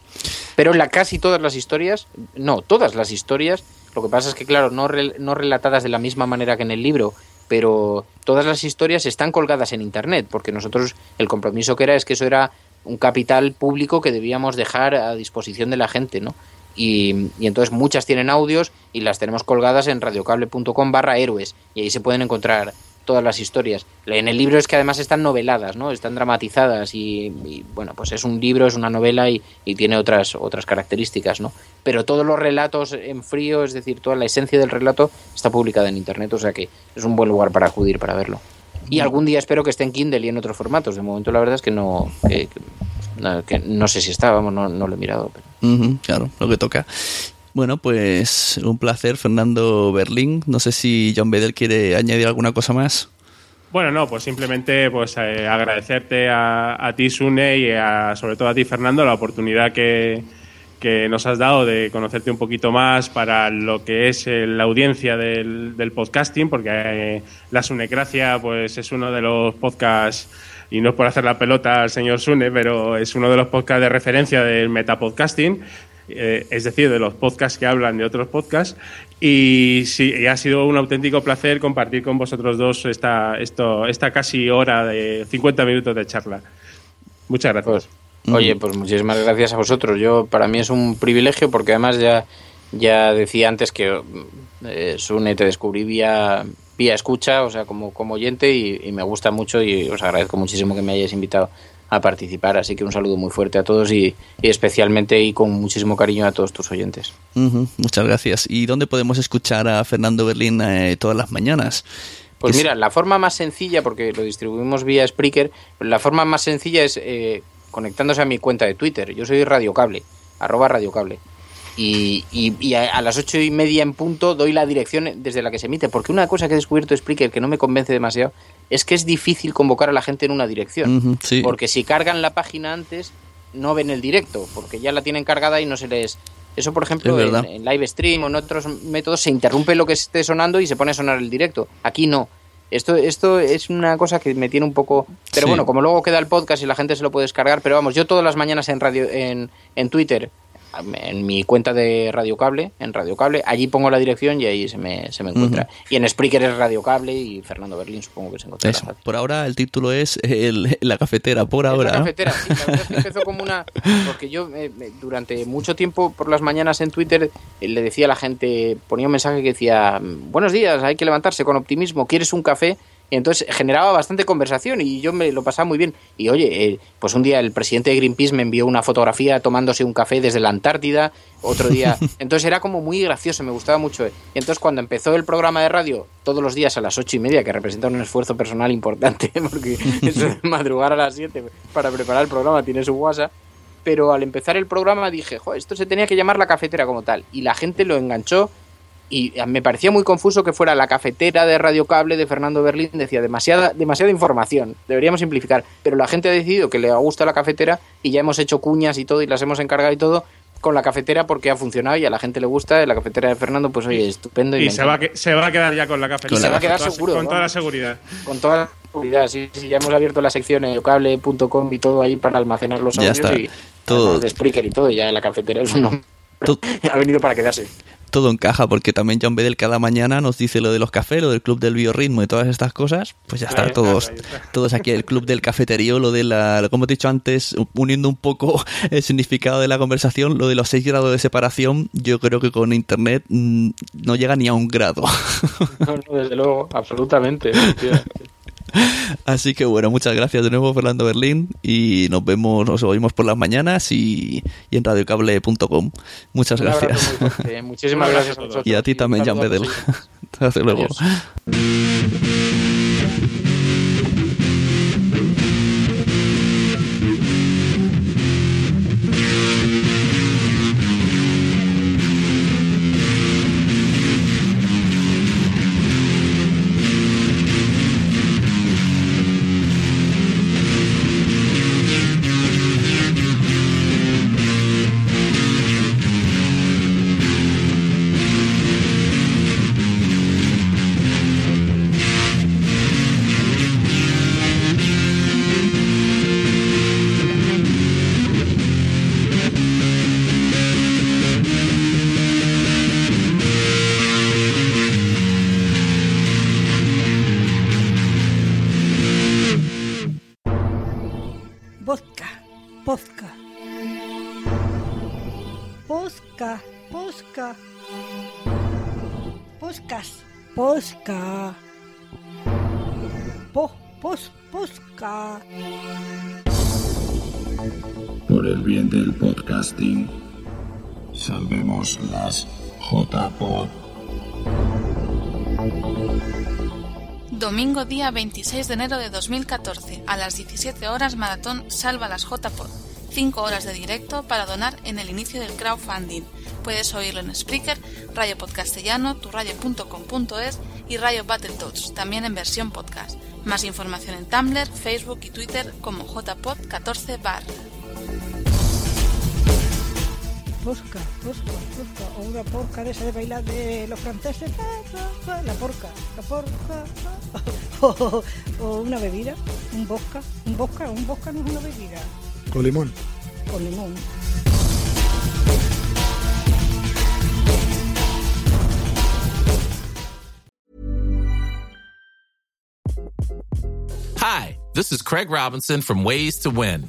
Pero la casi todas las historias, no, todas las historias Lo que pasa es que, claro, no, no relatadas de la misma manera que en el libro, pero todas las historias están colgadas en Internet, porque nosotros el compromiso que era es que eso era un capital público que debíamos dejar a disposición de la gente, ¿no? Y, y, entonces muchas tienen audios y las tenemos colgadas en radiocable.com barra héroes y ahí se pueden encontrar todas las historias. En el libro es que además están noveladas, ¿no? Están dramatizadas y, bueno, pues es un libro, es una novela y, tiene otras, otras características, ¿no? Pero todos los relatos en frío, es decir, toda la esencia del relato está publicada en Internet, o sea que es un buen lugar para acudir para verlo. Y algún día espero que esté en Kindle y en otros formatos. De momento la verdad es que no, que, no, sé si está, vamos, no, lo he mirado. claro, lo que toca. Bueno, pues un placer, Fernando Berlín. No sé si John Bedell quiere añadir alguna cosa más. Bueno, no, pues simplemente pues eh, agradecerte a, ti, Sune, y sobre todo a ti, Fernando, la oportunidad que, nos has dado de conocerte un poquito más para lo que es eh, la audiencia del, podcasting, porque eh, la Sunecracia pues, es uno de los podcasts, y no es por hacer la pelota al señor Sune, pero es uno de los podcasts de referencia del metapodcasting. Eh, es decir, de los podcasts que hablan de otros podcasts. Y sí, ha sido un auténtico placer compartir con vosotros dos esta, esta casi hora de 50 minutos de charla. Muchas gracias. Pues, oye, pues muchísimas gracias a vosotros. Yo para mí es un privilegio porque además ya, ya decía antes que eh, Sune te descubrí vía, vía escucha, o sea, como, como oyente y, y me gusta mucho y os agradezco muchísimo que me hayáis invitado a participar. Así que un saludo muy fuerte a todos y, especialmente y con muchísimo cariño a todos tus oyentes. muchas gracias. ¿Y dónde podemos escuchar a Fernando Berlín eh, todas las mañanas? Pues mira, la forma más sencilla, porque lo distribuimos vía Spreaker, la forma más sencilla es eh, conectándose a mi cuenta de Twitter. Yo soy Radiocable, arroba Radiocable. Y, y, a, las ocho y media en punto doy la dirección desde la que se emite. Porque una cosa que he descubierto Spreaker que no me convence demasiado es que es difícil convocar a la gente en una dirección. Porque si cargan la página antes, no ven el directo, porque ya la tienen cargada y no se les... Eso, por ejemplo, en, live stream o en otros métodos se interrumpe lo que esté sonando y se pone a sonar el directo. Aquí no. Esto, esto es una cosa que me tiene un poco... Pero bueno, como luego queda el podcast y la gente se lo puede descargar, pero vamos, yo todas las mañanas en, radio, en, en Twitter en mi cuenta de Radio Cable, en Radio Cable, allí pongo la dirección y ahí se me, se me encuentra. Y en Spreaker es Radio Cable y Fernando Berlín supongo que se encuentra. por ahora el título es La cafetera, por ahora. La cafetera, sí, empezó como una... Porque yo eh, durante mucho tiempo por las mañanas en Twitter eh, le decía a la gente, ponía un mensaje que decía, buenos días, hay que levantarse con optimismo, ¿quieres un café? Entonces generaba bastante conversación y yo me lo pasaba muy bien. Y oye, eh, pues un día el presidente de Greenpeace me envió una fotografía tomándose un café desde la Antártida, otro día. Entonces era como muy gracioso, me gustaba mucho. Y entonces cuando empezó el programa de radio todos los días a las ocho y media, que representa un esfuerzo personal importante, porque eso de madrugar a las siete para preparar el programa tiene su WhatsApp. Pero al empezar el programa dije, esto se tenía que llamar la cafetera como tal. Y la gente lo enganchó y me parecía muy confuso que fuera la cafetera de Radio Cable de Fernando Berlín, decía demasiada, demasiada información, deberíamos simplificar, pero la gente ha decidido que le gusta la cafetera y ya hemos hecho cuñas y todo y las hemos encargado y todo con la cafetera porque ha funcionado y a la gente le gusta, la cafetera de Fernando pues oye, estupendo. Y, se, va se va a quedar ya con la cafetera. se va a quedar seguro. Con toda la seguridad. Con toda la seguridad, sí, sí, ya hemos abierto la sección radiocable.com y todo ahí para almacenar los audios y todo. de Spreaker y todo, y ya la cafetera es uno. ha venido para quedarse todo encaja, porque también John Bedell cada mañana nos dice lo de los cafés, lo del club del biorritmo y todas estas cosas, pues ya está, todos, todos aquí, el club del cafeterío, lo de la, como he dicho antes, uniendo un poco el significado de la conversación, lo de los 6 grados de separación, yo creo que con internet mm, no llega ni a un grado. No, no, desde luego, absolutamente. Así que bueno, muchas gracias de nuevo Fernando Berlín y nos vemos, nos oímos por las mañanas y, y en radiocable.com. Muchas gracias. Muchísimas gracias a Y a ti también, Jan Bedel. Hasta luego. 26 de enero de 2014, a las 17 horas Maratón Salva las JPod. 5 horas de directo para donar en el inicio del crowdfunding. Puedes oírlo en Spreaker, Radio Podcastellano, turradio.com.es y Radio Battletoads, también en versión podcast. Más información en Tumblr, Facebook y Twitter como JPod14 bar. Posca, posca, posca. O una porca de esa de bailar de los franceses. La porca, la porca. O, o una bebida, un bosca. Un bosca, un bosca no es una bebida. Con limón. Con limón. Hi, this is Craig Robinson from Ways to Win,